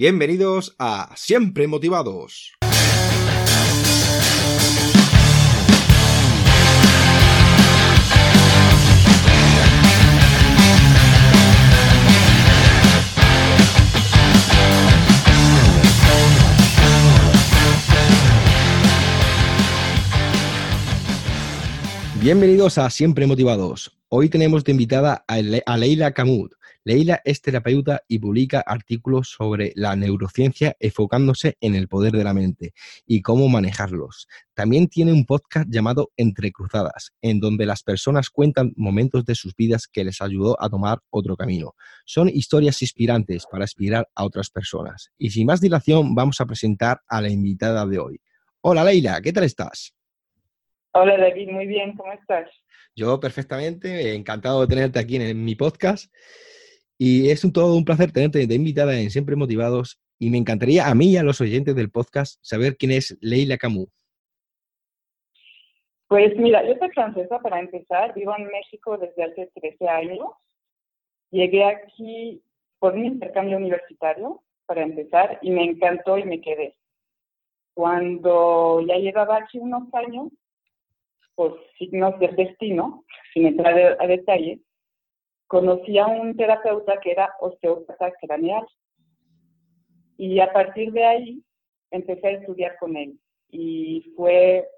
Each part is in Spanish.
Bienvenidos a Siempre Motivados. Bienvenidos a Siempre Motivados. Hoy tenemos de invitada a, Leila Camut. Leila es terapeuta y publica artículos sobre la neurociencia enfocándose en el poder de la mente y cómo manejarlos. También tiene un podcast llamado Entre Cruzadas, en donde las personas cuentan momentos de sus vidas que les ayudó a tomar otro camino. Son historias inspirantes para inspirar a otras personas. Y sin más dilación, vamos a presentar a la invitada de hoy. Hola Leila, ¿qué tal estás? Hola David, muy bien, ¿cómo estás? Yo perfectamente, encantado de tenerte aquí en, mi podcast. Y es un todo un placer tenerte de invitada en Siempre Motivados. Y me encantaría a mí y a los oyentes del podcast saber quién es Leila Camus. Pues mira, yo soy francesa para empezar, vivo en México desde hace 13 años. Llegué aquí por mi intercambio universitario para empezar y me encantó y me quedé. Cuando ya llevaba aquí unos años, por signos del destino, sin entrar a detalle, conocí a un terapeuta que era osteópata craneal. Y a partir de ahí empecé a estudiar con él. Y fue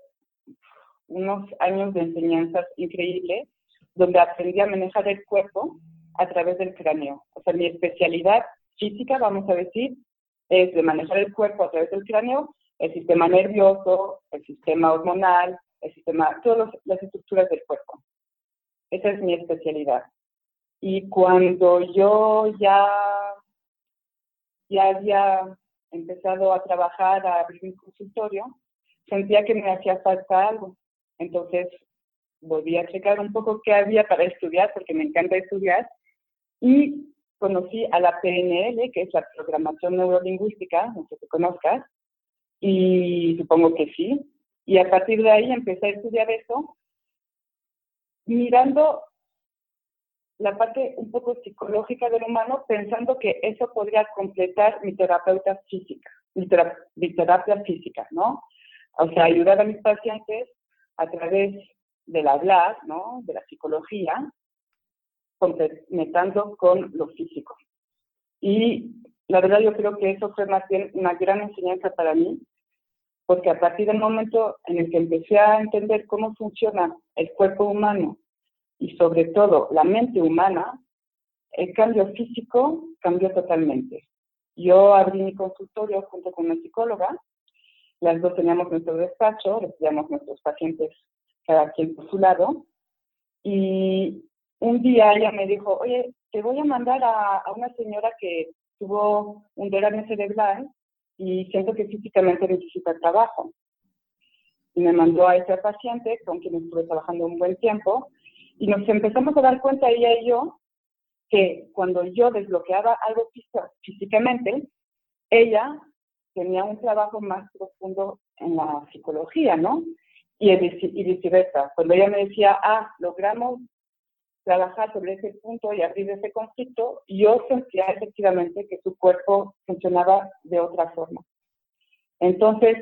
unos años de enseñanzas increíbles, donde aprendí a manejar el cuerpo a través del cráneo. O sea, mi especialidad física, vamos a decir, es de manejar el cuerpo a través del cráneo, el sistema nervioso, el sistema hormonal, el sistema, todas las estructuras del cuerpo. Esa es mi especialidad. Y cuando yo ya, ya había empezado a trabajar, a abrir mi consultorio, sentía que me hacía falta algo. Entonces volví a checar un poco qué había para estudiar, porque me encanta estudiar, y conocí a la PNL, que es la programación neurolingüística, no sé si conozcas, y supongo que sí, y a partir de ahí empecé a estudiar eso, mirando la parte un poco psicológica del humano, pensando que eso podría completar mi terapeuta física, mi, terapia física, ¿no? O sea, ayudar a mis pacientes a través del hablar, ¿no? De la psicología, complementando con lo físico. Y la verdad yo creo que eso fue más bien una gran enseñanza para mí, porque a partir del momento en el que empecé a entender cómo funciona el cuerpo humano y sobre todo la mente humana, el cambio físico cambió totalmente. Yo abrí mi consultorio junto con una psicóloga, las dos teníamos nuestro despacho, recibíamos nuestros pacientes cada quien por su lado, y un día ella me dijo, oye, te voy a mandar a, a una señora que tuvo un derrame cerebral y siento que físicamente necesita trabajo. Y me mandó a ese paciente con quien estuve trabajando un buen tiempo y nos empezamos a dar cuenta ella y yo que cuando yo desbloqueaba algo físicamente, ella tenía un trabajo más profundo en la psicología, ¿no? Y, y viceversa. Cuando ella me decía, ah, logramos trabajar sobre ese punto y abrir ese conflicto, yo sentía efectivamente que su cuerpo funcionaba de otra forma. Entonces,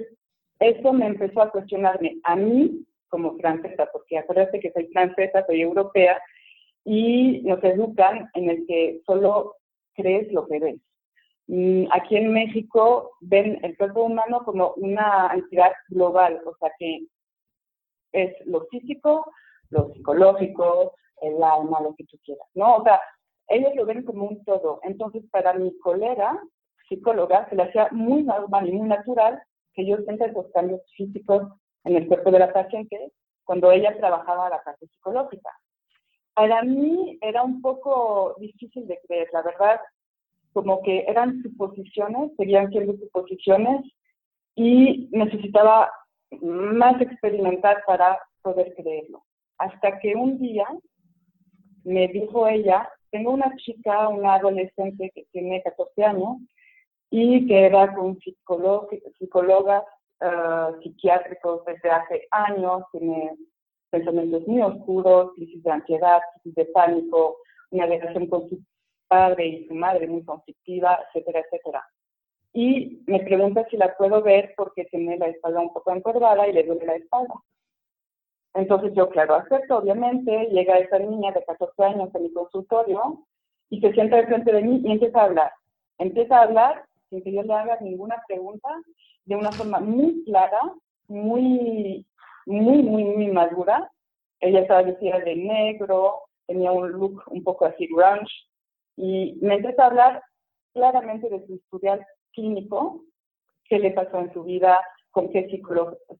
eso me empezó a cuestionarme a mí como francesa, porque acuérdate que soy francesa, soy europea, y nos educan en el que solo crees lo que ves. Mm, aquí en México ven el cuerpo humano como una entidad global, o sea que es lo físico, lo psicológico, el alma, lo que tú quieras, ¿no? O sea, ellos lo ven como un todo. Entonces, para mi colega, psicóloga, se le hacía muy normal y muy natural que yo sienta esos cambios físicos en el cuerpo de la paciente cuando ella trabajaba la parte psicológica. Para mí era un poco difícil de creer, la verdad, como que eran suposiciones, seguían siendo suposiciones y necesitaba más experimentar para poder creerlo. Hasta que un día me dijo ella, tengo una chica, una adolescente que tiene 14 años y que era con psicólogas uh, psiquiátricos desde hace años, tiene pensamientos muy oscuros, crisis de ansiedad, crisis de pánico, una relación con su padre y su madre muy conflictiva, etcétera, etcétera. y me pregunta si la puedo ver porque tiene la espalda un poco encorvada y le duele la espalda. Entonces yo, claro, acepto, obviamente, llega esa niña de 14 años en mi consultorio y se sienta frente de mí y empieza a hablar. Empieza a hablar sin que yo le haga ninguna pregunta, de una forma muy clara, muy, muy, muy, muy madura. Ella estaba vestida de negro, tenía un look un poco así grunge, y me empieza a hablar claramente de su historial clínico, qué le pasó en su vida, con qué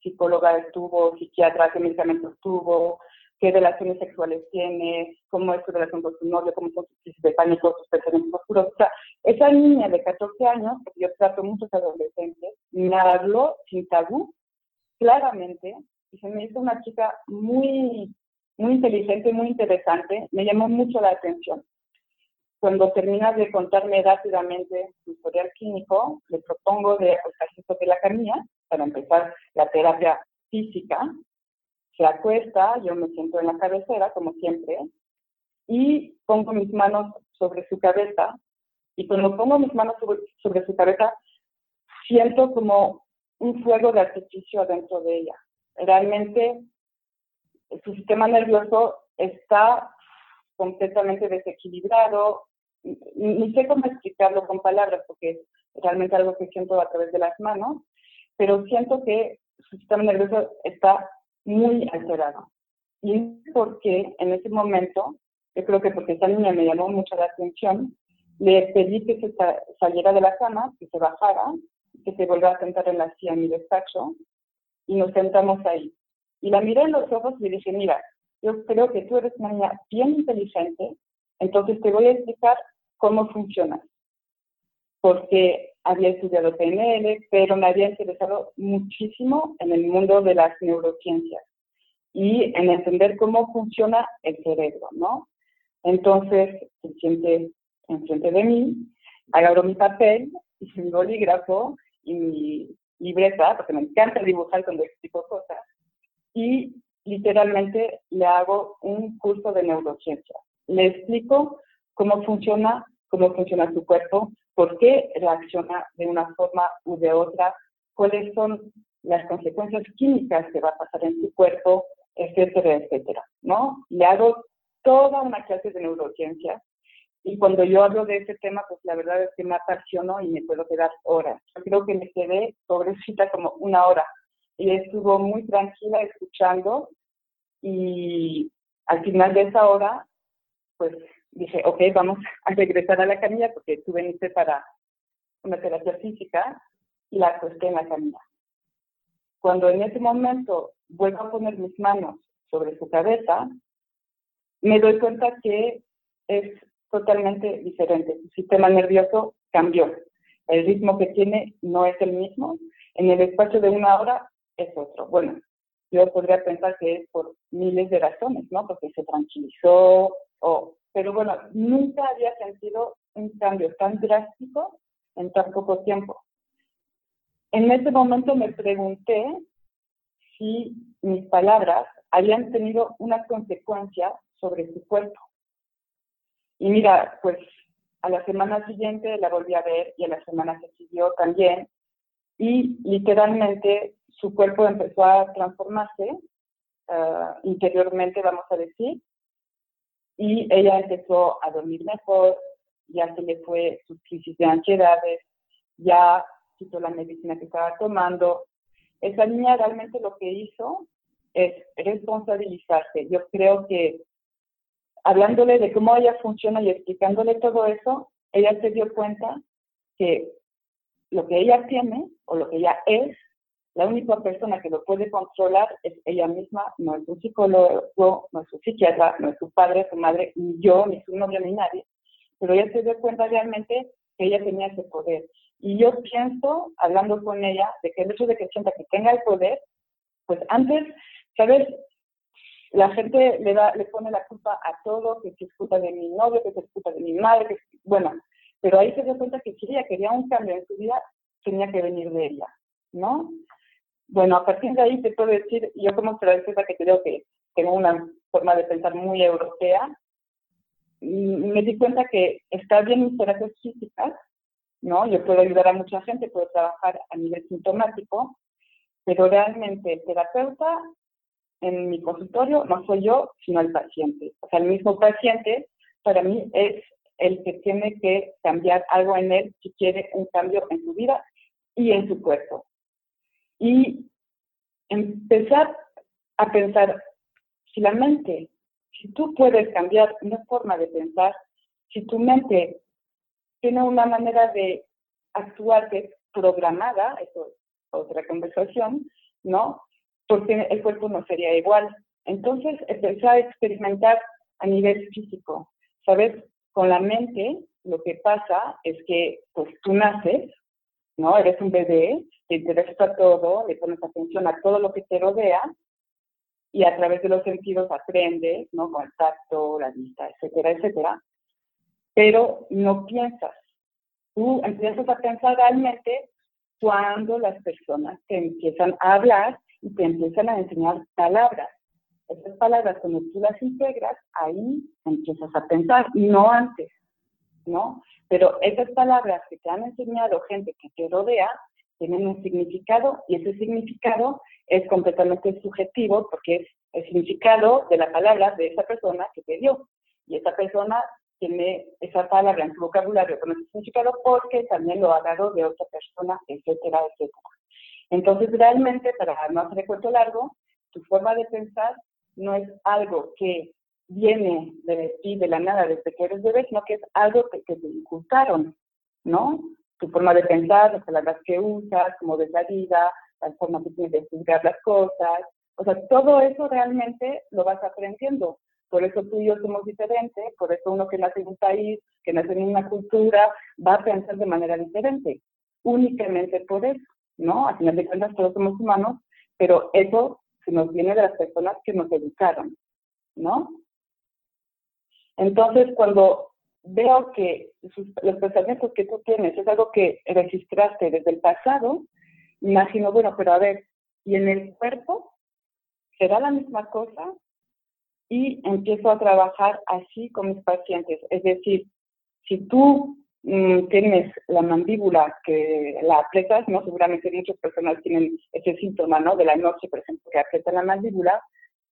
psicóloga estuvo, psiquiatra, qué medicamentos tuvo, qué relaciones sexuales tiene, cómo es su relación con su novio, cómo son sus crisis de pánico, sus pensamientos oscuros. O sea, esa niña de 14 años, yo trato muchos adolescentes, me habló sin tabú, claramente, y se me hizo una chica muy, muy inteligente, muy interesante, me llamó mucho la atención. Cuando termina de contarme rápidamente su historial clínico, le propongo de acostarse sobre la camilla para empezar la terapia física. Se acuesta, yo me siento en la cabecera, como siempre, y pongo mis manos sobre su cabeza. Y cuando pongo mis manos sobre, su cabeza, siento como un fuego de artificio dentro de ella. Realmente su sistema nervioso está completamente desequilibrado, ni sé cómo explicarlo con palabras, porque es realmente algo que siento a través de las manos, pero siento que su sistema nervioso está muy alterado. Y porque en ese momento, yo creo que porque esa niña me llamó mucho la atención, le pedí que se saliera de la cama, que se bajara, que se volviera a sentar en la silla en mi despacho, y nos sentamos ahí. Y la miré en los ojos y le dije, mira, yo creo que tú eres una niña bien inteligente, entonces te voy a explicar cómo funciona. Porque había estudiado PNL, pero me había interesado muchísimo en el mundo de las neurociencias y en entender cómo funciona el cerebro, ¿no? Entonces, se siente enfrente de mí, agarro mi papel y mi bolígrafo y mi libreta, porque me encanta dibujar cuando explico cosas, y literalmente le hago un curso de neurociencia. Le explico cómo funciona cómo funciona su cuerpo, por qué reacciona de una forma u de otra, cuáles son las consecuencias químicas que va a pasar en su cuerpo, etcétera, etcétera, ¿no? Le hago toda una clase de neurociencia y cuando yo hablo de ese tema, pues la verdad es que me apasionó y me puedo quedar horas. Yo creo que me quedé, pobrecita, como una hora. Y estuvo muy tranquila escuchando y al final de esa hora, pues dije, ok, vamos a regresar a la camilla porque tú veniste para una terapia física y la acosté en la camilla. Cuando en ese momento vuelvo a poner mis manos sobre su cabeza, me doy cuenta que es totalmente diferente. Su sistema nervioso cambió. El ritmo que tiene no es el mismo. En el espacio de una hora es otro. Bueno, yo podría pensar que es por miles de razones, ¿no? Porque se tranquilizó o pero bueno, nunca había sentido un cambio tan drástico en tan poco tiempo. En ese momento me pregunté si mis palabras habían tenido una consecuencia sobre su cuerpo. Y mira, pues a la semana siguiente la volví a ver y a la semana que siguió también. Y literalmente su cuerpo empezó a transformarse ah, interiormente, vamos a decir, y ella empezó a dormir mejor, ya se le fue su crisis de ansiedades, ya quitó la medicina que estaba tomando. Esa niña realmente lo que hizo es responsabilizarse. Yo creo que hablándole de cómo ella funciona y explicándole todo eso, ella se dio cuenta que lo que ella tiene o lo que ella es la única persona que lo puede controlar es ella misma, no es un psicólogo, no es un psiquiatra, no es su padre, su madre, ni yo, ni su novio, ni nadie. Pero ella se dio cuenta realmente que ella tenía ese poder. Y yo pienso, hablando con ella, de que el hecho de que sienta que tenga el poder, pues antes, ¿sabes? La gente le, da, le pone la culpa a todo, que es culpa de mi novio, que es culpa de mi madre, que, bueno, pero ahí se dio cuenta que si ella quería un cambio en su vida, tenía que venir de ella, ¿no? Bueno, a partir de ahí te puedo decir, yo como francesa que creo que tengo una forma de pensar muy europea, mm, me di cuenta que está bien mis terapias físicas, ¿no? Yo puedo ayudar a mucha gente, puedo trabajar a nivel sintomático, pero realmente el terapeuta en mi consultorio no soy yo, sino el paciente. O sea, el mismo paciente para mí es el que tiene que cambiar algo en él si quiere un cambio en su vida y en su cuerpo. Y empezar a pensar, si la mente, si tú puedes cambiar una forma de pensar, si tu mente tiene una manera de actuar que es programada, eso es otra conversación, ¿no? Porque el cuerpo no sería igual. Entonces, empezar a experimentar a nivel físico, ¿sabes? Con la mente, lo que pasa es que pues, tú naces, ¿no? Eres un bebé, te interesa todo, le pones atención a todo lo que te rodea y a través de los sentidos aprendes, ¿no? Con el tacto, la vista, etcétera, etcétera. Pero no piensas. Tú empiezas a pensar realmente cuando las personas te empiezan a hablar y te empiezan a enseñar palabras. Esas palabras, cuando tú las integras, ahí empiezas a pensar, no antes, ¿no? Pero esas palabras que te han enseñado gente que te rodea, tienen un significado y ese significado es completamente subjetivo porque es el significado de la palabra de esa persona que te dio. Y esa persona tiene esa palabra en su vocabulario con ese significado porque también lo ha dado de otra persona, etcétera, etcétera. Entonces, realmente, para no hacer el cuento largo, tu forma de pensar no es algo que viene de ti de la nada desde que eres bebé, sino que es algo que, te inculcaron, ¿no? Tu forma de pensar, las palabras que usas, cómo ves la vida, la forma que tienes de juzgar las cosas. O sea, todo eso realmente lo vas aprendiendo. Por eso tú y yo somos diferentes, por eso uno que nace en un país, que nace en una cultura, va a pensar de manera diferente. Únicamente por eso, ¿no? A final de cuentas todos somos humanos, pero eso se nos viene de las personas que nos educaron, ¿no? Entonces, cuando veo que los pensamientos que tú tienes es algo que registraste desde el pasado, imagino, bueno, pero a ver, ¿y en el cuerpo será la misma cosa? Y empiezo a trabajar así con mis pacientes. Es decir, si tú mm, tienes la mandíbula que la apretas, ¿no? Seguramente muchas personas tienen ese síntoma, ¿no? De la noche, por ejemplo, que aprieta la mandíbula,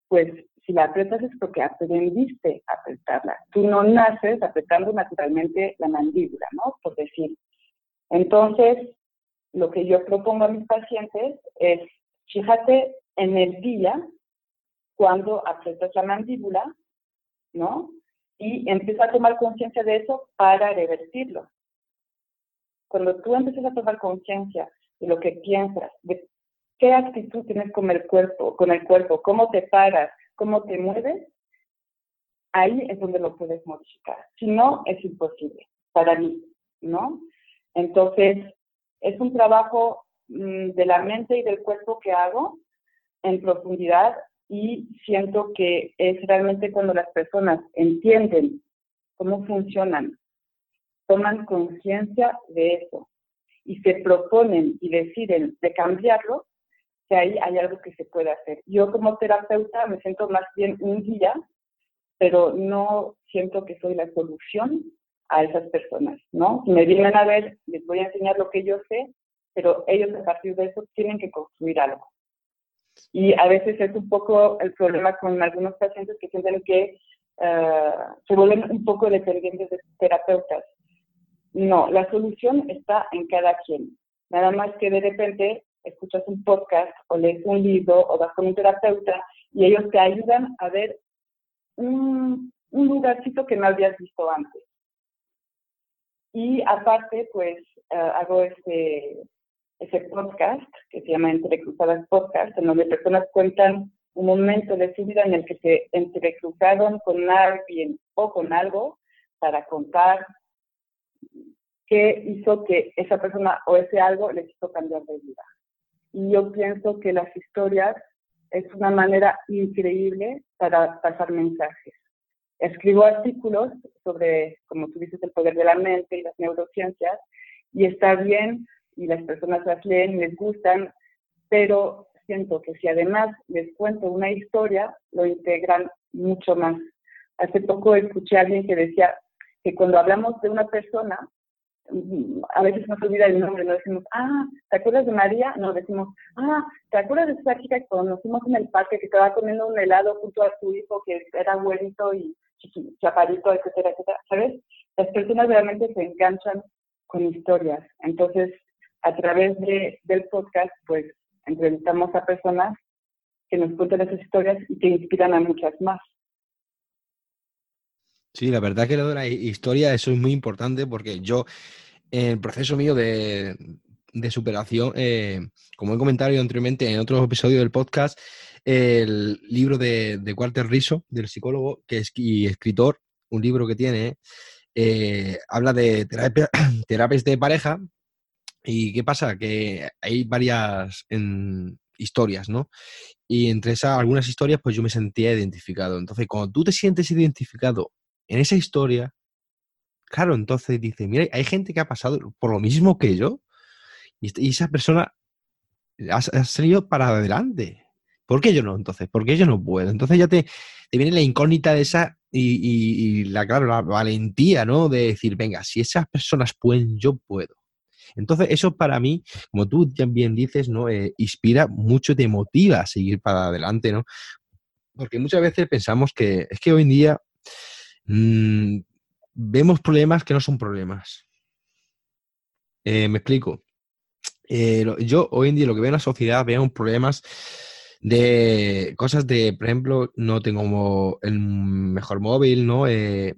pues si la apretas es porque aprendiste a apretarla. Tú no naces apretando naturalmente la mandíbula, ¿no? Por decir. Entonces, lo que yo propongo a mis pacientes es, fíjate en el día cuando apretas la mandíbula, ¿no? Y empieza a tomar conciencia de eso para revertirlo. Cuando tú empiezas a tomar conciencia de lo que piensas, de qué actitud tienes con el cuerpo, con el cuerpo, cómo te paras, cómo te mueves, ahí es donde lo puedes modificar. Si no, es imposible para mí, ¿no? Entonces, es un trabajo mm, de la mente y del cuerpo que hago en profundidad y siento que es realmente cuando las personas entienden cómo funcionan, toman conciencia de eso y se proponen y deciden de cambiarlo, que ahí hay algo que se puede hacer. Yo como terapeuta me siento más bien un guía, pero no siento que soy la solución a esas personas, ¿no? Si me vienen a ver, les voy a enseñar lo que yo sé, pero ellos a partir de eso tienen que construir algo. Y a veces es un poco el problema con algunos pacientes que sienten que eh, se vuelven un poco dependientes de terapeutas. No, la solución está en cada quien. Nada más que de repente escuchas un podcast o lees un libro o vas con un terapeuta y ellos te ayudan a ver un, un lugarcito que no habías visto antes. Y aparte, pues eh, hago este, ese podcast que se llama Entrecruzadas Podcast, en donde personas cuentan un momento de su vida en el que se entrecruzaron con alguien o con algo para contar qué hizo que esa persona o ese algo les hizo cambiar de vida y yo pienso que las historias es una manera increíble para pasar mensajes. Escribo artículos sobre, como tú dices, el poder de la mente y las neurociencias, y está bien, y las personas las leen les gustan, pero siento que si además les cuento una historia, lo integran mucho más. Hace poco escuché a alguien que decía que cuando hablamos de una persona, a veces nos olvida el nombre, no decimos, ah, ¿te acuerdas de María? No, decimos, ah, ¿te acuerdas de esa chica que conocimos en el parque que estaba comiendo un helado junto a su hijo que era güerito y chaparito, etcétera, etcétera? ¿Sabes? Las personas realmente se enganchan con historias. Entonces, a través de, del podcast, pues entrevistamos a personas que nos cuentan esas historias y que inspiran a muchas más. Sí, la verdad que lo de la historia, eso es muy importante porque yo, en el proceso mío de, superación, eh, como he comentado anteriormente en otros episodios del podcast, el libro de, de Walter Riso, del psicólogo que es, y escritor, un libro que tiene, eh, habla de terapias de pareja. ¿Y qué pasa? Que hay varias historias, ¿no? Y entre esas algunas historias, pues yo me sentía identificado. Entonces, cuando tú te sientes identificado en esa historia, claro, entonces dice, mira, hay gente que ha pasado por lo mismo que yo y, esa persona ha, salido para adelante. ¿Por qué yo no? Entonces, ¿por qué yo no puedo? Entonces ya te, te viene la incógnita de esa y, la, claro, la valentía, ¿no? De decir, venga, si esas personas pueden, yo puedo. Entonces, eso para mí, como tú también dices, ¿no? Eh, inspira mucho, te motiva a seguir para adelante, ¿no? Porque muchas veces pensamos que es que hoy en día Mm, vemos problemas que no son problemas. Eh, me explico. Eh, yo hoy en día lo que veo en la sociedad, veo problemas de cosas de, por ejemplo, no tengo el mejor móvil, ¿no? Eh,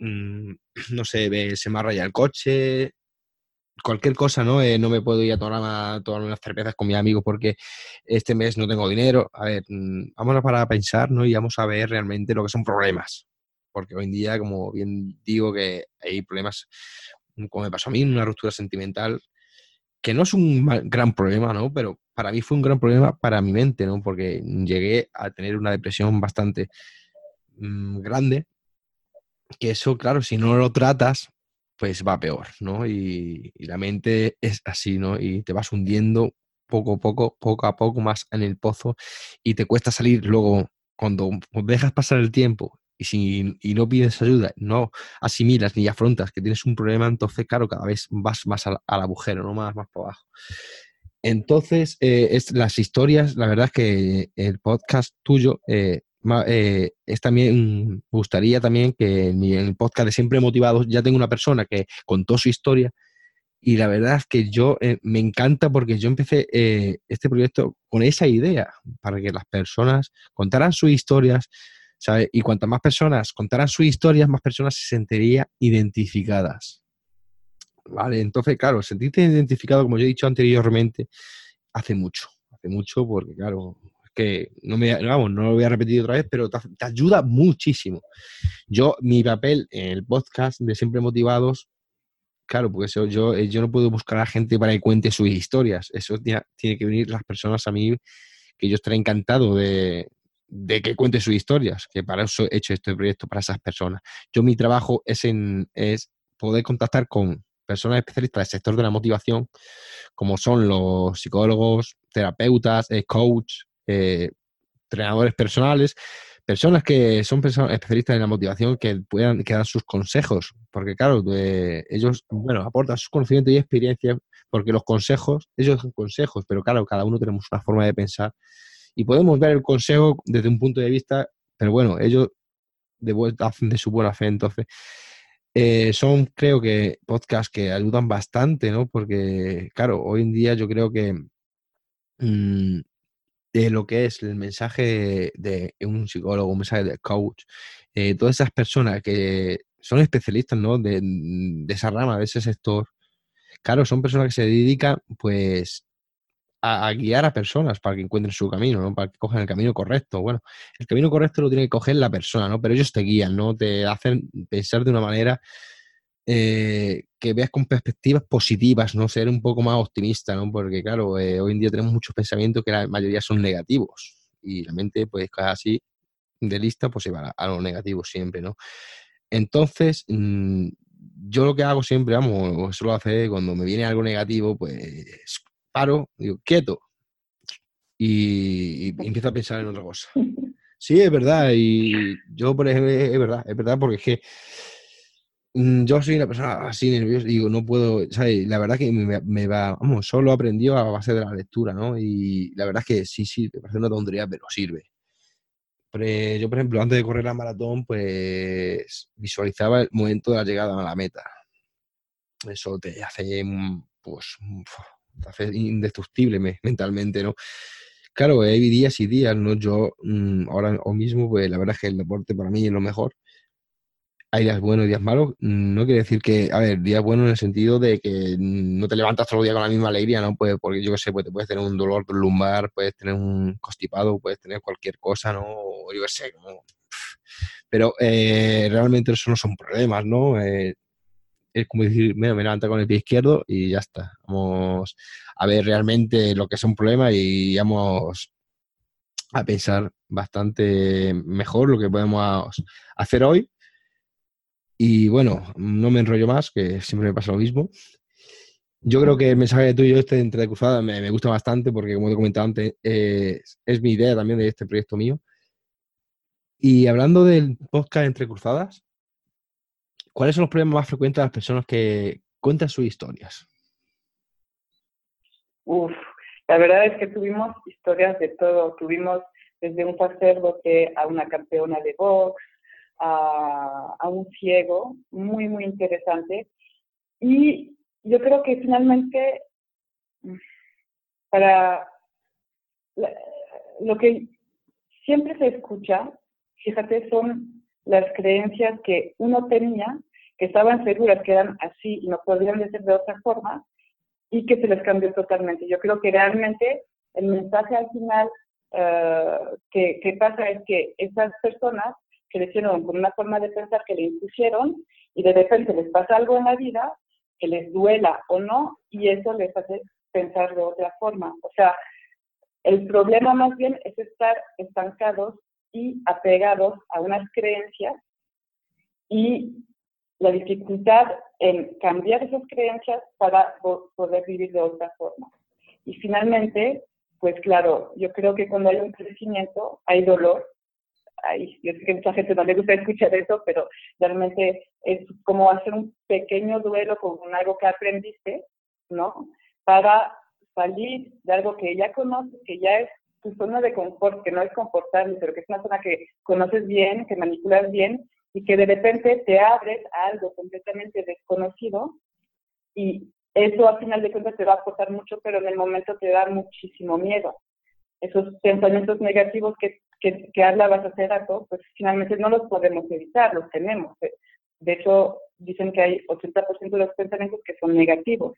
mm, no sé, se me rayado el coche, cualquier cosa, ¿no? no me puedo ir a tomar, todas unas cervezas con mis amigos porque este mes no tengo dinero. A ver, mm, vamos a parar a pensar, ¿no? Y vamos a ver realmente lo que son problemas porque hoy en día, como bien digo, que hay problemas, como me pasó a mí, una ruptura sentimental, que no es un gran problema, ¿no? Pero para mí fue un gran problema para mi mente, ¿no? Porque llegué a tener una depresión bastante mm, grande, que eso, claro, si no lo tratas, pues va peor, ¿no? Y, y, la mente es así, ¿no? Y te vas hundiendo poco a poco, poco a poco más en el pozo y te cuesta salir luego cuando dejas pasar el tiempo y si y no pides ayuda, no asimilas ni afrontas que tienes un problema, entonces, claro, cada vez vas más al, agujero, no más, más para abajo. Entonces, eh, es, las historias, la verdad es que el podcast tuyo eh, eh, es también, me gustaría también que en el podcast de Siempre Motivados ya tengo una persona que contó su historia y la verdad es que yo me encanta porque yo empecé este proyecto con esa idea, para que las personas contaran sus historias, y cuantas más personas contaran sus historias, más personas se sentirían identificadas. ¿Vale? Entonces, claro, sentirte identificado, como yo he dicho anteriormente, hace mucho. Hace mucho porque, claro, es que no me vamos, no lo voy a repetir otra vez, pero te, ayuda muchísimo. Yo, mi papel en el podcast de Siempre Motivados, claro, porque eso, yo, eh, yo no puedo buscar a gente para que cuente sus historias. Eso tiene, tiene que venir las personas a mí que yo estaré encantado de, de que cuente sus historias, que para eso he hecho este proyecto para esas personas. Yo mi trabajo es, en, es poder contactar con personas especialistas del sector de la motivación, como son los psicólogos, terapeutas, eh, coach, eh, entrenadores personales, personas que son personas especialistas en la motivación que puedan que dan sus consejos, porque claro, ellos, bueno, aportan sus conocimientos y experiencias, porque los consejos, ellos son consejos, pero claro, cada uno tenemos una forma de pensar y podemos ver el consejo desde un punto de vista, pero bueno, ellos de vuelta hacen de su buena fe, entonces. Eh, son, creo que, podcasts que ayudan bastante, ¿no? Porque, claro, hoy en día yo creo que mm, de lo que es el mensaje de, un psicólogo, un mensaje de coach, eh, todas esas personas que son especialistas, ¿no? De, esa rama, de ese sector, claro, son personas que se dedican, pues, a, guiar a personas para que encuentren su camino, ¿no? Para que cojan el camino correcto. Bueno, el camino correcto lo tiene que coger la persona, ¿no? Pero ellos te guían, ¿no? Te hacen pensar de una manera eh, que veas con perspectivas positivas, ¿no? Ser un poco más optimista, ¿no? Porque, claro, eh, hoy en día tenemos muchos pensamientos que la mayoría son negativos y la mente, pues, casi de lista, pues se va a lo negativo siempre, ¿no? Entonces, mm, yo lo que hago siempre, vamos, eso lo hace cuando me viene algo negativo, pues paro, digo, quieto, y, empiezo a pensar en otra cosa. Sí, es verdad, y yo, por ejemplo, es verdad, es verdad, porque es que mm, yo soy una persona así nerviosa, digo, no puedo, ¿sabes? La verdad que me, va, vamos, solo aprendió a base de la lectura, ¿no? Y la verdad es que sí, sí, me parece una tontería, pero sirve. Pero yo, por ejemplo, antes de correr la maratón, pues visualizaba el momento de la llegada a la meta. Eso te hace, pues, hace indestructible mentalmente, ¿no? Claro, hay días y días, ¿no? Yo mm, ahora mismo, pues la verdad es que el deporte para mí es lo mejor hay días buenos y días malos. No quiere decir que, a ver, días buenos en el sentido de que no te levantas todo el día con la misma alegría, ¿no? Pues porque yo qué sé, pues te puedes tener un dolor lumbar, puedes tener un constipado, puedes tener cualquier cosa, ¿no? O yo qué sé, Pero eh, realmente eso no son problemas, ¿no? Eh, es como decir, me levanta con el pie izquierdo y ya está. Vamos a ver realmente lo que es un problema y vamos a pensar bastante mejor lo que podemos hacer hoy y bueno, no me enrollo más, que siempre me pasa lo mismo. Yo creo que el mensaje tuyo este de Entre Cruzadas me, me, gusta bastante porque, como te he comentado antes, es mi idea también de este proyecto mío. Y hablando del podcast Entre Cruzadas, ¿cuáles son los problemas más frecuentes de las personas que cuentan sus historias? Uf, la verdad es que tuvimos historias de todo. Tuvimos desde un sacerdote a una campeona de box, a, un ciego, muy, muy interesante. Y yo creo que finalmente, para lo que siempre se escucha, fíjate, son las creencias que uno tenía, que estaban seguras que eran así y no podrían ser de otra forma, y que se les cambió totalmente. Yo creo que realmente el mensaje al final eh, que, que, pasa es que esas personas crecieron con una forma de pensar que le impusieron y de repente les pasa algo en la vida que les duela o no y eso les hace pensar de otra forma. O sea, el problema más bien es estar estancados y apegados a unas creencias y la dificultad en cambiar esas creencias para poder vivir de otra forma. Y finalmente, pues claro, yo creo que cuando hay un crecimiento hay dolor yo sé que mucha gente no le gusta escuchar eso, pero realmente es como hacer un pequeño duelo con algo que aprendiste, ¿no? Para salir de algo que ya conoces, que ya es tu zona de confort, que no es confortable, pero que es una zona que conoces bien, que manipulas bien, y que de repente te abres a algo completamente desconocido, y eso al final de cuentas te va a aportar mucho, pero en el momento te da muchísimo miedo. Esos pensamientos negativos que que, que hablabas hace rato, pues finalmente no los podemos evitar, los tenemos. De hecho, dicen que hay 80% de los pensamientos que son negativos.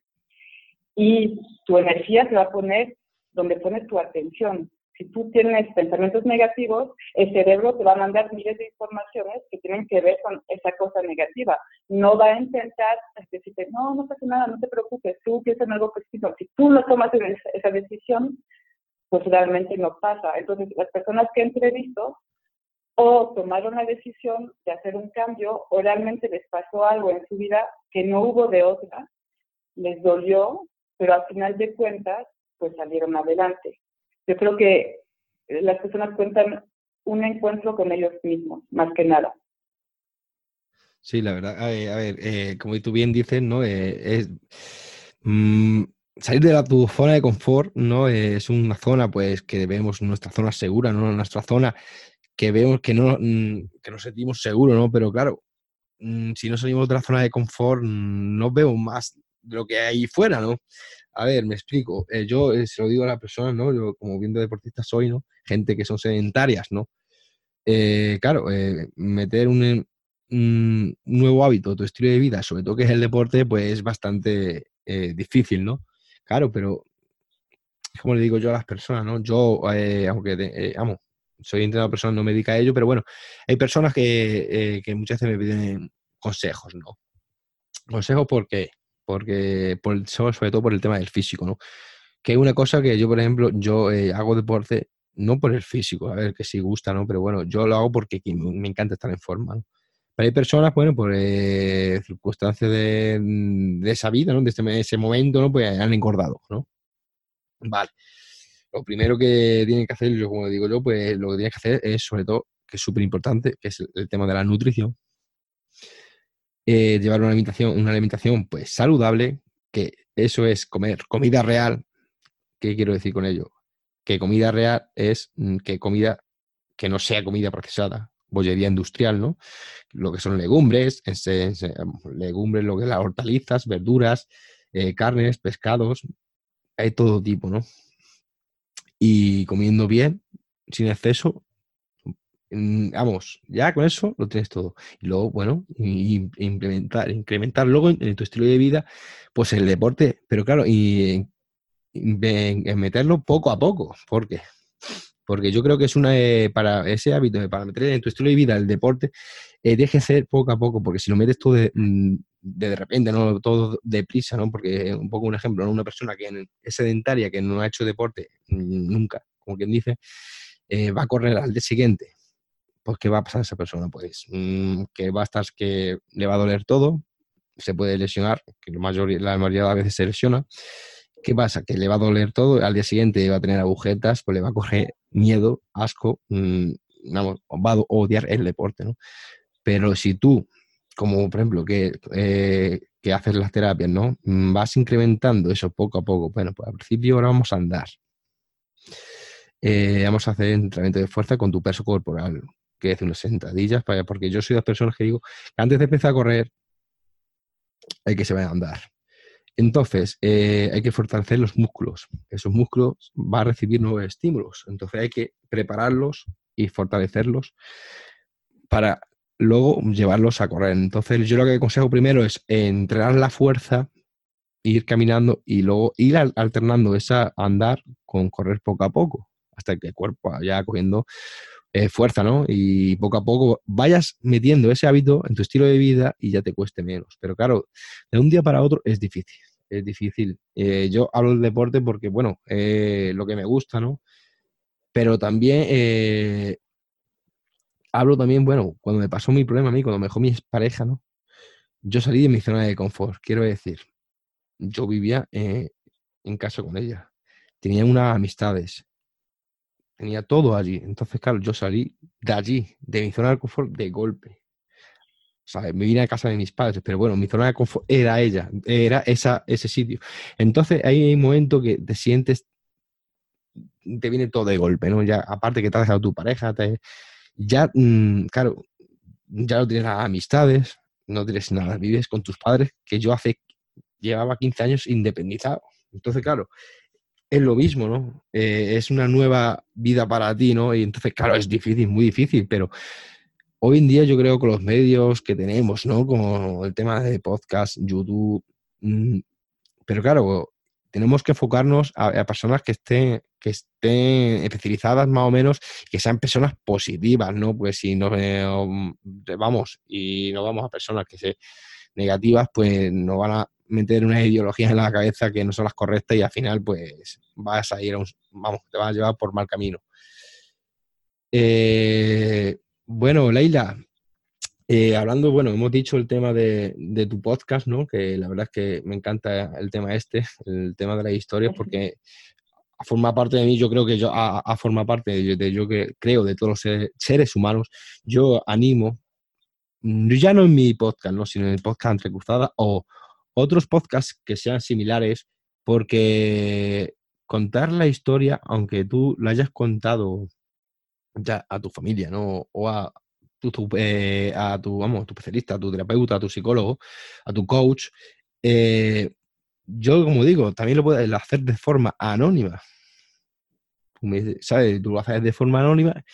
Y tu energía se va a poner donde pones tu atención. Si tú tienes pensamientos negativos, el cerebro te va a mandar miles de informaciones que tienen que ver con esa cosa negativa. No va a intentar decirte, no, no pasa nada, no te preocupes, tú piensas en algo positivo. Si tú no tomas esa decisión, pues realmente no pasa. Entonces, las personas que entrevisto o tomaron la decisión de hacer un cambio o realmente les pasó algo en su vida que no hubo de otra, les dolió, pero al final de cuentas, pues salieron adelante. Yo creo que las personas cuentan un encuentro con ellos mismos, más que nada. Sí, la verdad, a ver, eh, como tú bien dices, ¿no? Eh, es, mm, salir de la, tu zona de confort, ¿no? Es una zona, pues, que vemos nuestra zona segura, ¿no? Nuestra zona que vemos que no, mm, que nos sentimos seguros, ¿no? Pero claro, mm, si no salimos de la zona de confort, mm, no vemos más de lo que hay fuera, ¿no? A ver, me explico. Eh, yo eh, se lo digo a las personas, ¿no? Yo, como viendo deportista soy, ¿no? Gente que son sedentarias, ¿no? Eh, claro, meter un, nuevo hábito, tu estilo de vida, sobre todo que es el deporte, pues es bastante difícil, ¿no? Claro, pero como le digo yo a las personas, ¿no? Yo, aunque, eh, amo, soy entrenador personal, no me dedica a ello, pero bueno, hay personas que, que muchas veces me piden consejos, ¿no? Consejos porque, porque por, sobre todo por el tema del físico, ¿no? Que es una cosa que yo, por ejemplo, yo hago deporte no por el físico, a ver, que si gusta, ¿no? Pero bueno, yo lo hago porque me encanta estar en forma, ¿no? Pero hay personas, bueno, por eh, circunstancias de, esa vida, ¿no? De ese, ese, momento, ¿no? Pues han engordado, ¿no? Vale. Lo primero que tienen que hacer, como digo yo, pues lo que tienen que hacer es, sobre todo, que es súper importante, que es el, tema de la nutrición. Eh, llevar una alimentación, una alimentación pues saludable, que eso es comer comida real. ¿Qué quiero decir con ello? Que comida real es mm, que comida que no sea comida procesada, bollería industrial, ¿no? Lo que son legumbres, legumbres, lo que las hortalizas, verduras, eh, carnes, pescados, hay todo tipo, ¿no? Y comiendo bien, sin exceso, vamos, ya con eso lo tienes todo. Y luego, bueno, implementar, incrementar luego en, tu estilo de vida, pues el deporte, pero claro, y meterlo poco a poco, porque porque yo creo que es una eh, para ese hábito para meter en tu estilo de vida el deporte eh, deje ser poco a poco porque si lo metes todo de, mm, de, repente no todo deprisa no porque un poco un ejemplo una persona que es sedentaria que no ha hecho deporte mm, nunca como quien dice eh, va a correr al día siguiente pues qué va a pasar a esa persona pues mm, que va a estar que le va a doler todo se puede lesionar que la mayoría de las veces se lesiona ¿Qué pasa? Que le va a doler todo, al día siguiente va a tener agujetas, pues le va a coger miedo, asco, mmm, va a odiar el deporte, ¿no? Pero si tú, como por ejemplo, que, eh, que haces las terapias, ¿no? Mm, vas incrementando eso poco a poco. Bueno, pues al principio ahora vamos a andar. Eh, vamos a hacer entrenamiento de fuerza con tu peso corporal, que es unas sentadillas, porque yo soy de las personas que digo que antes de empezar a correr hay que se vaya a andar. Entonces, eh, hay que fortalecer los músculos. Esos músculos van a recibir nuevos estímulos. Entonces, hay que prepararlos y fortalecerlos para luego llevarlos a correr. Entonces, yo lo que aconsejo primero es entrenar la fuerza, ir caminando y luego ir alternando esa andar con correr poco a poco, hasta que el cuerpo vaya cogiendo eh, fuerza, ¿no? Y poco a poco vayas metiendo ese hábito en tu estilo de vida y ya te cueste menos. Pero claro, de un día para otro es difícil es difícil. Eh, yo hablo del deporte porque, bueno, eh, lo que me gusta, ¿no? Pero también eh, hablo también, bueno, cuando me pasó mi problema a mí, cuando me dejó mi pareja, ¿no? Yo salí de mi zona de confort, quiero decir. Yo vivía en casa con ella. Tenía unas amistades. Tenía todo allí. Entonces, claro, yo salí de allí, de mi zona de confort, de golpe. Me vine a casa de mis padres, pero bueno, mi zona de confort era ella, era esa, ese sitio. Entonces hay un momento que te sientes, te viene todo de golpe, ¿no? Ya, aparte que te ha dejado tu pareja, te, ya, mm, claro, ya no tienes amistades, no tienes nada, vives con tus padres, que yo hace, llevaba 15 años independizado. Entonces, claro, es lo mismo, ¿no? Eh, es una nueva vida para ti, ¿no? Y entonces, claro, es difícil, muy difícil, pero hoy en día yo creo que los medios que tenemos, ¿no? Como el tema de podcast, YouTube, mm, pero claro, tenemos que enfocarnos a, personas que estén, que estén especializadas más o menos, que sean personas positivas, ¿no? Pues si nos vamos y nos vamos a personas que sean negativas, pues nos van a meter unas ideologías en la cabeza que no son las correctas y al final pues vas a ir a un, vamos, te vas a llevar por mal camino. Eh, bueno, Leila, eh, hablando, bueno, hemos dicho el tema de, tu podcast, ¿no? Que la verdad es que me encanta el tema este, el tema de las historias, porque forma parte de mí, yo creo que yo, a, forma parte de, yo que creo de todos los seres, humanos, yo animo, ya no en mi podcast, ¿no? Sino en el podcast Entre Cruzadas o otros podcasts que sean similares, porque contar la historia, aunque tú la hayas contado ya a tu familia, ¿no? O a tu, eh, a tu, vamos, tu especialista, a tu terapeuta, a tu psicólogo, a tu coach. Eh, yo, como digo, también lo puedes hacer de forma anónima. ¿Sabes? Tú lo haces de forma anónima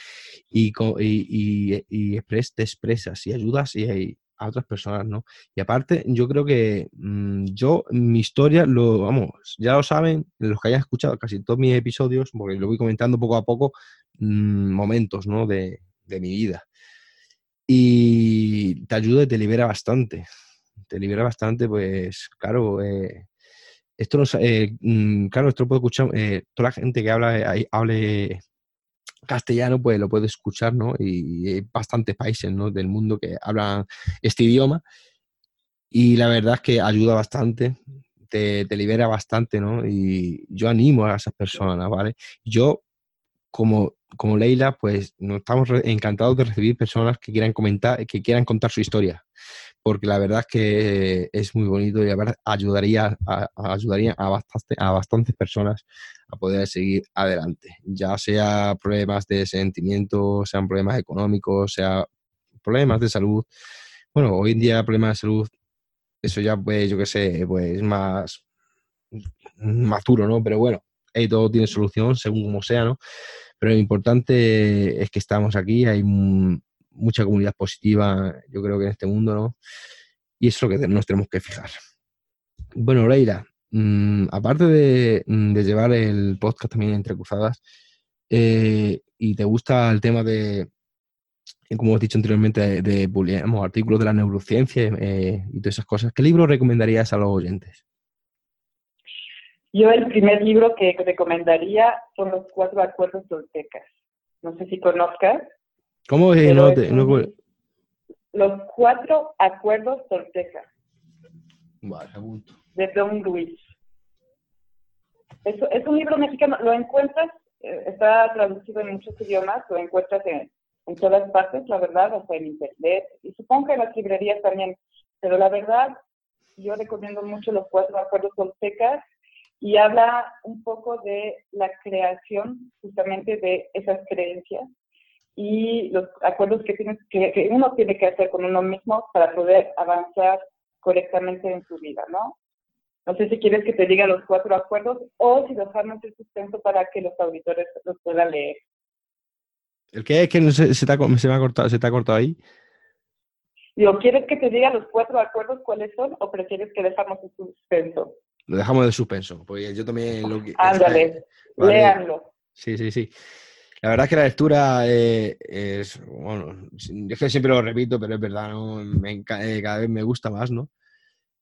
y, y, y, y te expresas y ayudas y, a otras personas, ¿no? Y aparte, yo creo que mm, yo, mi historia, lo, vamos, ya lo saben, los que hayan escuchado casi todos mis episodios, porque lo voy comentando poco a poco, mm, momentos, ¿no? De, de, mi vida. Y te ayuda y te libera bastante. Te libera bastante, pues, claro, eh, esto no, eh, mm, claro, esto lo escuchar, eh, toda la gente que habla, hable castellano, pues lo puede escuchar, ¿no? Y hay bastantes países, ¿no? Del mundo que hablan este idioma. Y la verdad es que ayuda bastante, te, libera bastante, ¿no? Y yo animo a esas personas, ¿vale? Yo, como, como Leila, pues nos estamos encantados de recibir personas que quieran comentar, que quieran contar su historia. Porque la verdad es que es muy bonito y ayudaría a, ayudaría a, bastante, a bastantes personas a poder seguir adelante, ya sea problemas de sentimiento, sean problemas económicos, sea problemas de salud. Bueno, hoy en día problemas de salud, eso ya pues yo qué sé, pues más, duro, ¿no? Pero bueno, ahí todo tiene solución según como sea, ¿no? Pero lo importante es que estamos aquí, hay mucha comunidad positiva, yo creo que en este mundo, ¿no? Y eso es lo que nos tenemos que fijar. Bueno, Leira, mm, aparte mm, de, llevar el podcast también entre cruzadas, eh, y te gusta el tema de, como he dicho anteriormente, de, de artículos de la neurociencia eh, y todas esas cosas, ¿qué libro recomendarías a los oyentes? Yo el primer libro que recomendaría son los cuatro acuerdos toltecas. No sé si conozcas. ¿Cómo es? No, los cuatro acuerdos toltecas. Vale, De Don Luis. Es, es un libro mexicano, lo encuentras, eh, está traducido en muchos idiomas, lo encuentras en, todas partes, la verdad, hasta en internet, y supongo que en las librerías también, pero la verdad, yo recomiendo mucho los cuatro acuerdos toltecas y habla un poco de la creación justamente de esas creencias y los acuerdos que, tienes, que, uno tiene que hacer con uno mismo para poder avanzar correctamente en su vida, ¿no? No sé si quieres que te diga los cuatro acuerdos o si dejarnos el sustento para que los auditores los puedan leer. ¿El qué es que se, se, te ha, se, me ha cortado, se te ha cortado ahí? Digo, ¿quieres que te diga los cuatro acuerdos cuáles son o prefieres que dejamos el suspenso? Lo dejamos de suspenso, porque yo también lo que... Ándale, léanlo. Sí, sí, sí. La verdad es que la lectura eh, es, bueno, es que siempre lo repito, pero es verdad, ¿no? Eh, cada vez me gusta más, ¿no?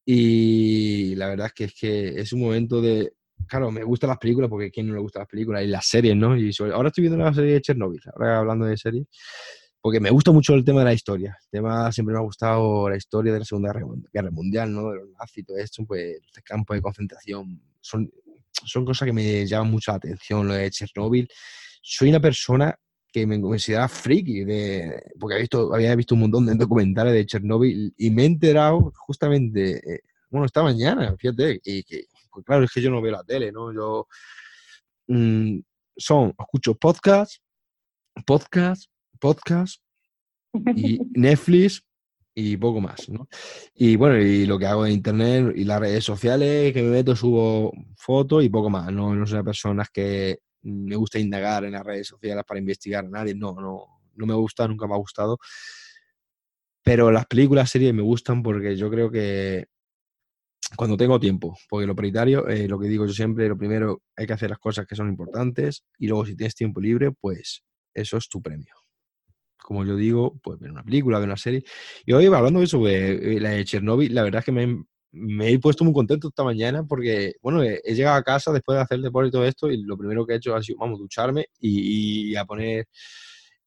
Y la verdad es que es que es un momento de, claro, me gustan las películas porque quién no le gustan las películas y las series, ¿no? Y ahora estoy viendo la serie de Chernobyl, ahora hablando de series, porque me gusta mucho el tema de la historia. El tema siempre me ha gustado la historia de la Segunda Guerra Mundial, ¿no? De los nazis todo esto, pues los campos de concentración son, son cosas que me llaman mucho la atención, lo de Chernobyl soy una persona que me considera friki, de, porque había visto, había visto un montón de documentales de Chernobyl y me he enterado justamente, eh, bueno, esta mañana, fíjate, y que, pues claro, es que yo no veo la tele, ¿no? Yo mm, son, escucho podcast, podcast, podcast y Netflix y poco más, ¿no? Y bueno, y lo que hago en internet y las redes sociales, que me meto, subo fotos y poco más, no, no soy una persona que me gusta indagar en las redes sociales para investigar a nadie, no, no, no me gusta, nunca me ha gustado. Pero las películas, series me gustan porque yo creo que cuando tengo tiempo, porque lo prioritario, eh, lo que digo yo siempre, lo primero hay que hacer las cosas que son importantes y luego si tienes tiempo libre, pues eso es tu premio. Como yo digo, pues ver una película, ver una serie. Y hoy hablando de eso, eh, la de Chernobyl, la verdad es que me, me he puesto muy contento esta mañana porque, bueno, he, llegado a casa después de hacer el deporte y todo esto y lo primero que he hecho ha sido, vamos, ducharme y, a poner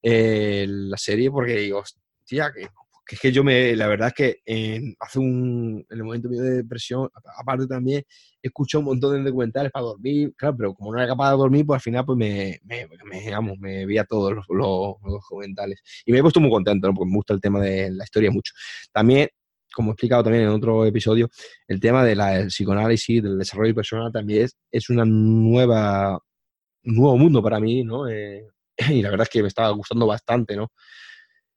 eh, la serie porque digo, hostia, que, es que yo me, la verdad es que en, hace un, en el momento mío de depresión, aparte también, escucho un montón de documentales para dormir, claro, pero como no era capaz de dormir, pues al final pues me, me, me, vamos, me veía todos los, los, documentales. Y me he puesto muy contento, ¿no? porque me gusta el tema de la historia mucho. También como he explicado también en otro episodio, el tema de la psicoanálisis, del desarrollo personal también es, es una nueva, un nuevo mundo para mí, ¿no? Eh, y la verdad es que me estaba gustando bastante, ¿no?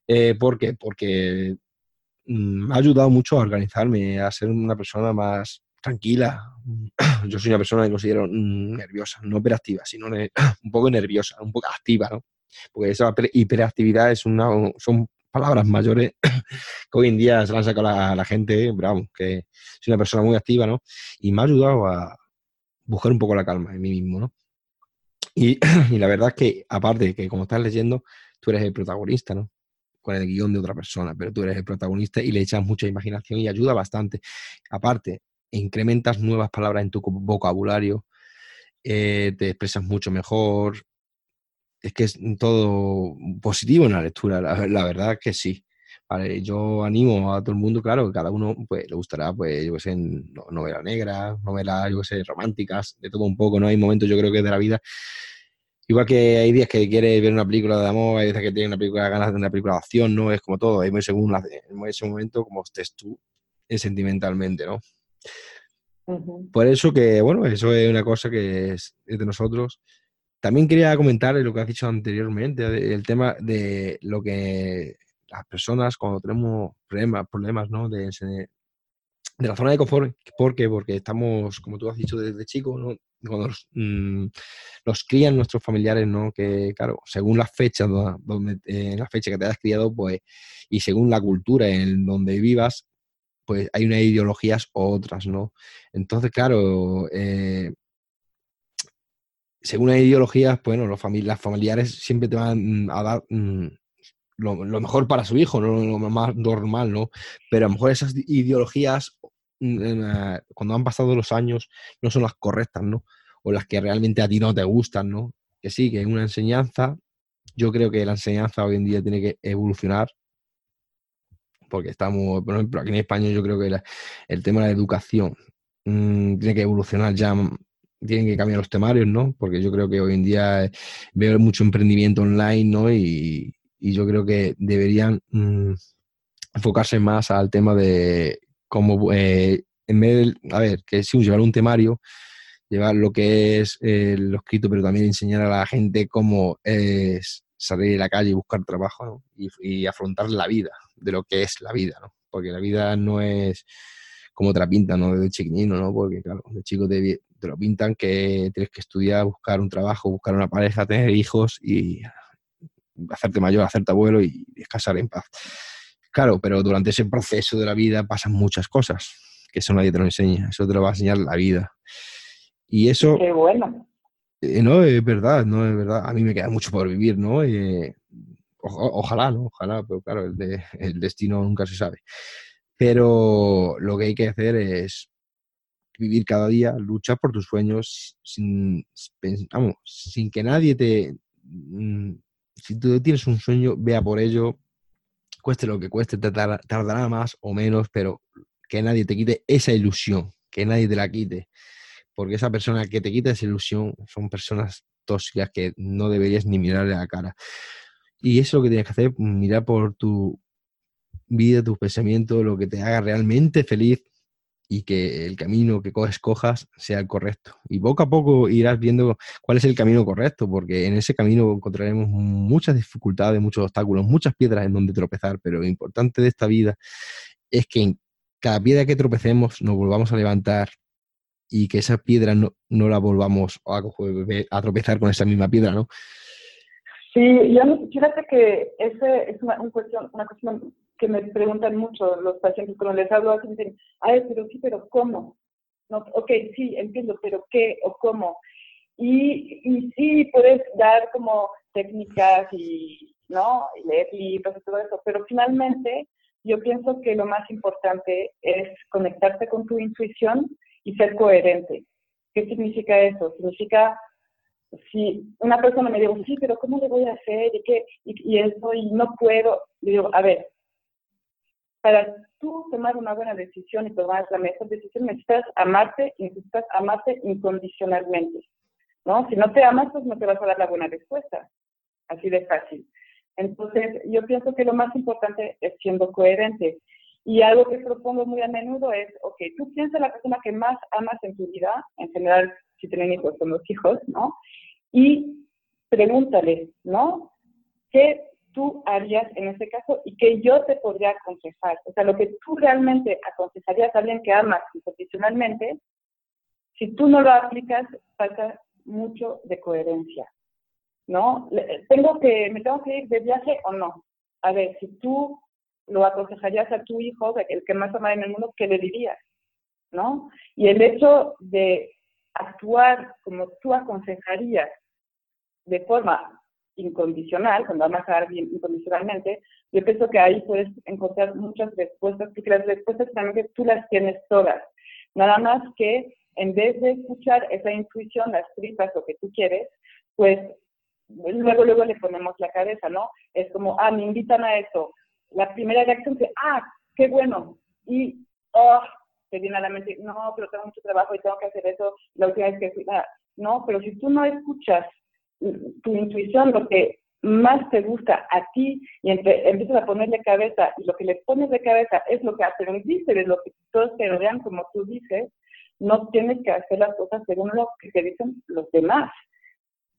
Eh, ¿Por qué? Porque mm, me ha ayudado mucho a organizarme, a ser una persona más tranquila. Yo soy una persona que considero mm, nerviosa, no operativa, sino un poco nerviosa, un poco activa, ¿no? Porque esa hiperactividad es una, son palabras mayores que hoy en día se han sacado la, la gente, pero que soy una persona muy activa, ¿no? Y me ha ayudado a buscar un poco la calma en mí mismo, ¿no? Y, la verdad es que, aparte que como estás leyendo, tú eres el protagonista, ¿no? Con el guion de otra persona, pero tú eres el protagonista y le echas mucha imaginación y ayuda bastante. Aparte, incrementas nuevas palabras en tu vocabulario, eh, te expresas mucho mejor, es que es todo positivo en la lectura, la, verdad que sí. Vale, yo animo a todo el mundo, claro, que cada uno pues, le gustará, pues, yo que sé, novelas negras, novelas, yo que sé, románticas, de todo un poco, ¿no? Hay momentos, yo creo que de la vida Igual que hay días que quieres ver una película de amor, hay veces que tienes una película, ganas de una película de acción, ¿no? Es como todo, es muy según en ese momento como estés tú sentimentalmente, ¿no? Por eso que, bueno, eso es una cosa que es, de nosotros. También quería comentar lo que has dicho anteriormente, el tema de lo que las personas cuando tenemos problemas, problemas ¿no? de, de la zona de confort. ¿Por qué? Porque estamos, como tú has dicho desde chico, ¿no? cuando nos, mm, crían nuestros familiares, ¿no? Que, claro, según las fechas, donde, en la fecha que te hayas criado, pues, y según la cultura en donde vivas, pues hay unas ideologías u otras, ¿no? Entonces, claro, eh, según las ideologías, bueno, los las familiares siempre te van a dar mm, lo, mejor para su hijo, ¿no? lo más normal, ¿no? Pero a lo mejor esas ideologías, mm, cuando han pasado los años, no son las correctas, ¿no? O las que realmente a ti no te gustan, ¿no? Que sí, que es una enseñanza. Yo creo que la enseñanza hoy en día tiene que evolucionar porque estamos, por ejemplo, aquí en España yo creo que el tema de la educación mm, tiene que evolucionar ya, tienen que cambiar los temarios, ¿no? Porque yo creo que hoy en día eh, veo mucho emprendimiento online, ¿no? Y, yo creo que deberían mm, enfocarse más al tema de cómo, eh, en vez de, a ver, que sí, llevar un temario, llevar lo que es eh, lo escrito, pero también enseñar a la gente cómo es salir a la calle y buscar trabajo y, afrontar la vida, de lo que es la vida, ¿no? Porque la vida no es como te la pintan, ¿no? Desde chiquinino, ¿no? Porque, claro, de chico te, lo pintan que tienes que estudiar, buscar un trabajo, buscar una pareja, tener hijos y hacerte mayor, hacerte abuelo y descansar en paz. Claro, pero durante ese proceso de la vida pasan muchas cosas, que eso nadie te lo enseña, eso te lo va a enseñar la vida. Y eso... Qué bueno. Eh, no, es verdad, no es verdad. A mí me queda mucho por vivir, ¿no? Eh, ojalá, ¿no? Ojalá, pero claro, el, el destino nunca se sabe. Pero lo que hay que hacer es vivir cada día, luchar por tus sueños sin, vamos, sin que nadie te... Mm, si tú tienes un sueño, vea por ello, cueste lo que cueste, te tardará más o menos, pero que nadie te quite esa ilusión, que nadie te la quite porque esa persona que te quita esa ilusión son personas tóxicas que no deberías ni mirarle a la cara. Y eso es lo que tienes que hacer, mirar por tu vida, tus pensamientos, lo que te haga realmente feliz y que el camino que escojas sea el correcto. Y poco a poco irás viendo cuál es el camino correcto, porque en ese camino encontraremos muchas dificultades, muchos obstáculos, muchas piedras en donde tropezar, pero lo importante de esta vida es que en cada piedra que tropecemos nos volvamos a levantar y que esa piedra no, no la volvamos a, tropezar con esa misma piedra, ¿no? Sí, yo fíjate que ese es una, cuestión, una cuestión que me preguntan mucho los pacientes cuando les hablo así, dicen, ay, pero sí, pero ¿cómo? No, ok, sí, entiendo, pero ¿qué o cómo? Y, y sí, puedes dar como técnicas y, ¿no? Y leer libros y todo eso, pero finalmente yo pienso que lo más importante es conectarte con tu intuición y ser coherente. ¿Qué significa eso? Significa, si una persona me dice, sí, pero ¿cómo le voy a hacer? ¿Y, qué? y, y eso, y no puedo. Le digo, a ver, para tú tomar una buena decisión y tomar la mejor decisión, necesitas amarte y necesitas amarte incondicionalmente. ¿no? Si no te amas, pues no te vas a dar la buena respuesta. Así de fácil. Entonces, yo pienso que lo más importante es siendo coherente. Y algo que propongo muy a menudo es, ok, tú piensas la persona que más amas en tu vida, en general, si tienen hijos, son los hijos, ¿no? Y pregúntale, ¿no? ¿Qué tú harías en ese caso y qué yo te podría aconsejar? O sea, lo que tú realmente aconsejarías a alguien que amas incondicionalmente, si tú no lo aplicas, falta mucho de coherencia, ¿no? Tengo que, ¿Me tengo que ir de viaje o no? A ver, si tú lo aconsejarías a tu hijo, el que más ama en el mundo, ¿qué le dirías? ¿No? Y el hecho de actuar como tú aconsejarías de forma incondicional, cuando amas a alguien incondicionalmente, yo pienso que ahí puedes encontrar muchas respuestas, porque las respuestas también tú las tienes todas. Nada más que en vez de escuchar esa intuición, las tripas, lo que tú quieres, pues luego, luego le ponemos la cabeza, ¿no? Es como, ah, me invitan a eso, la primera reacción es, ah, qué bueno, y, oh, te viene a la mente, no, pero tengo mucho trabajo y tengo que hacer eso, la última vez que fui, no, pero si tú no escuchas tu intuición, lo que más te gusta a ti y empiezas a ponerle cabeza y lo que le pones de cabeza es lo que aprendiste de lo que todos te vean como tú dices, no tienes que hacer las cosas según lo que te dicen los demás.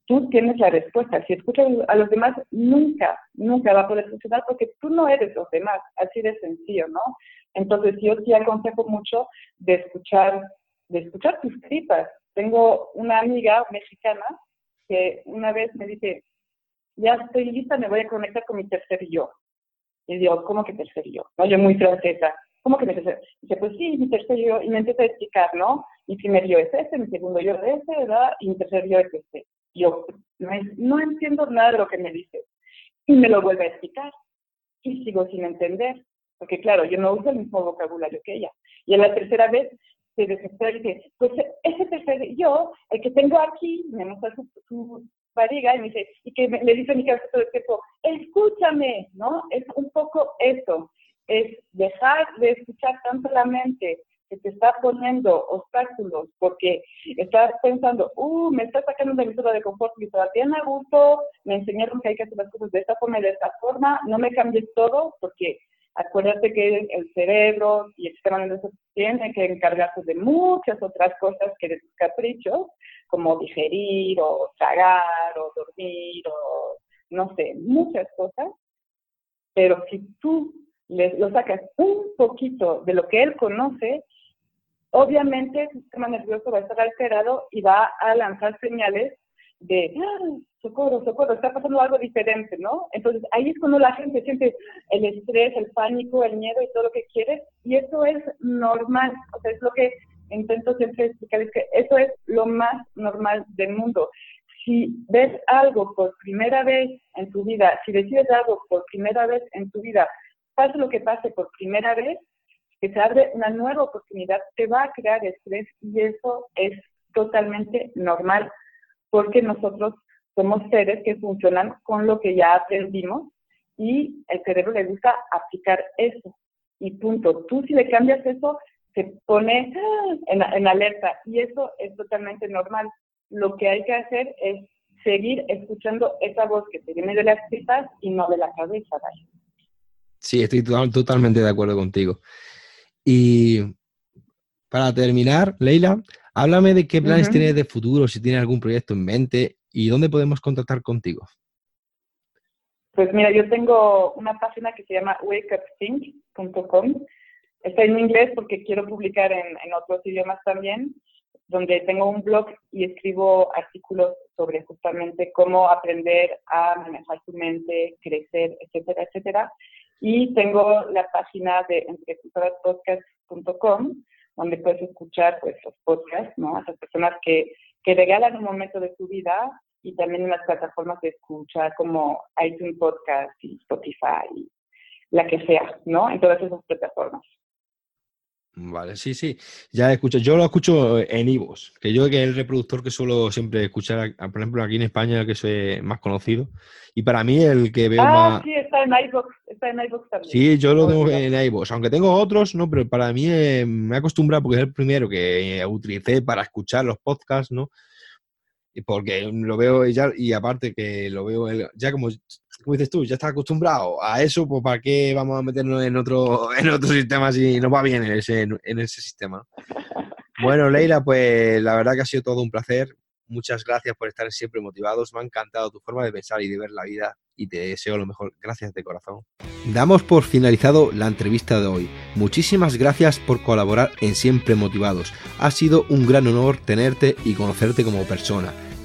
Tú tienes la respuesta. Si escuchas a los demás, nunca, nunca va a poder funcionar porque tú no eres los demás. Así de sencillo, ¿no? Entonces yo sí aconsejo mucho de escuchar, de escuchar tus tripas. Tengo una amiga mexicana que una vez me dice, ya estoy lista, me voy a conectar con mi tercer yo. Y digo, ¿cómo que tercer yo? No, yo muy francesa. ¿Cómo que mi tercer? Dice, pues sí, mi tercer yo. Y me empieza a explicar, ¿no? Mi primer yo es este, mi segundo yo es este, ¿verdad? Y mi tercer yo es este. Yo no, no entiendo nada de lo que me dice. Y me lo vuelve a explicar. Y sigo sin entender. Porque claro, yo no uso el mismo vocabulario que ella. Y a la tercera vez desespera y dice, pues ese tercer yo, el que tengo aquí, me muestra su, su y me dice, y que le dice a mi cabeza todo el tiempo, escúchame, ¿no? Es un poco eso, es dejar de escuchar tanto la mente que te está poniendo obstáculos porque estás pensando, uh, me está sacando de mi zona de confort, mi zona bien a gusto, me enseñaron que hay que hacer las cosas de esta forma y de esta forma, no me cambies todo porque acuérdate que el cerebro y el sistema nervioso tiene que encargarse de muchas otras cosas que de tus caprichos como digerir o tragar o dormir o no sé, muchas cosas, pero si tú le, lo sacas un poquito de lo que él conoce, obviamente el sistema nervioso va a estar alterado y va a lanzar señales de ¡Ah! socorro, socorro, está pasando algo diferente, ¿no? Entonces ahí es cuando la gente siente el estrés, el pánico, el miedo y todo lo que quiere, y eso es normal, o sea, es lo que intento siempre explicarles que eso es lo más normal del mundo. Si ves algo por primera vez en tu vida, si decides algo por primera vez en tu vida, pase lo que pase por primera vez, que se abre una nueva oportunidad, te va a crear estrés y eso es totalmente normal porque nosotros somos seres que funcionan con lo que ya aprendimos y el cerebro le gusta aplicar eso. Y punto. Tú si le cambias eso, se pone en, alerta y eso es totalmente normal. Lo que hay que hacer es seguir escuchando esa voz que te viene de las tripas y no de la cabeza. Sí, estoy totalmente de acuerdo contigo. Y para terminar, Leila, háblame de qué planes tienes de futuro, si tienes algún proyecto en mente y dónde podemos contactar contigo. Pues mira, yo tengo una página que se llama wakeupthink.com Está en inglés porque quiero publicar en, otros idiomas también, donde tengo un blog y escribo artículos sobre justamente cómo aprender a manejar tu mente, crecer, etcétera, etcétera. Y tengo la página de entreculturaspodcast.com, donde puedes escuchar pues, los podcasts, ¿no? A esas personas que, que regalan un momento de su vida y también en las plataformas de escucha como iTunes Podcast y Spotify, la que sea, ¿no? En todas esas plataformas. Vale, sí, sí. Ya escucho. Yo lo escucho en Ivos, que yo que es el reproductor que suelo siempre escuchar, por ejemplo, aquí en España, el que soy más conocido. Y para mí el que veo ah, más... sí, está en iVoox, está en iVoox también. Sí, yo lo tengo en iVoox, aunque tengo otros, ¿no? Pero para mí eh, me he acostumbrado porque es el primero que utilicé para escuchar los podcasts, ¿no? Y porque lo veo ya, y aparte que lo veo ya como como dices tú, ya estás acostumbrado a eso, pues ¿para qué vamos a meternos en otro, en otro sistema si nos va bien en ese, en ese sistema? Bueno, Leila, pues la verdad que ha sido todo un placer. Muchas gracias por estar siempre motivados. Me ha encantado tu forma de pensar y de ver la vida y te deseo lo mejor. Gracias de corazón. Damos por finalizado la entrevista de hoy. Muchísimas gracias por colaborar en Siempre Motivados. Ha sido un gran honor tenerte y conocerte como persona.